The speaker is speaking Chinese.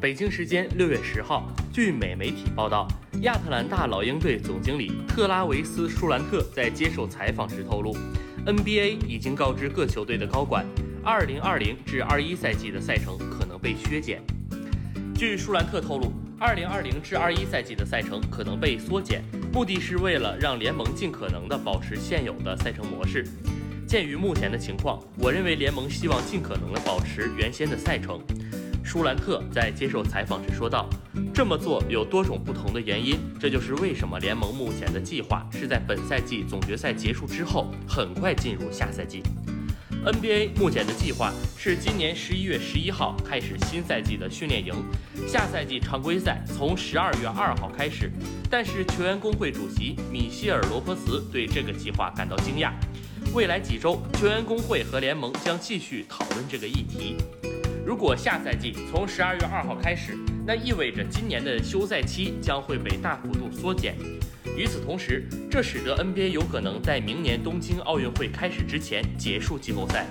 北京时间六月十号，据美媒体报道，亚特兰大老鹰队总经理特拉维斯·舒兰特在接受采访时透露，NBA 已经告知各球队的高管，2020至21赛季的赛程可能被削减。据舒兰特透露，2020至21赛季的赛程可能被缩减，目的是为了让联盟尽可能的保持现有的赛程模式。鉴于目前的情况，我认为联盟希望尽可能的保持原先的赛程。舒兰特在接受采访时说道：“这么做有多种不同的原因，这就是为什么联盟目前的计划是在本赛季总决赛结束之后很快进入下赛季。NBA 目前的计划是今年十一月十一号开始新赛季的训练营，下赛季常规赛从十二月二号开始。但是球员工会主席米歇尔·罗伯茨对这个计划感到惊讶。未来几周，球员工会和联盟将继续讨论这个议题。”如果下赛季从十二月二号开始，那意味着今年的休赛期将会被大幅度缩减。与此同时，这使得 NBA 有可能在明年东京奥运会开始之前结束季后赛。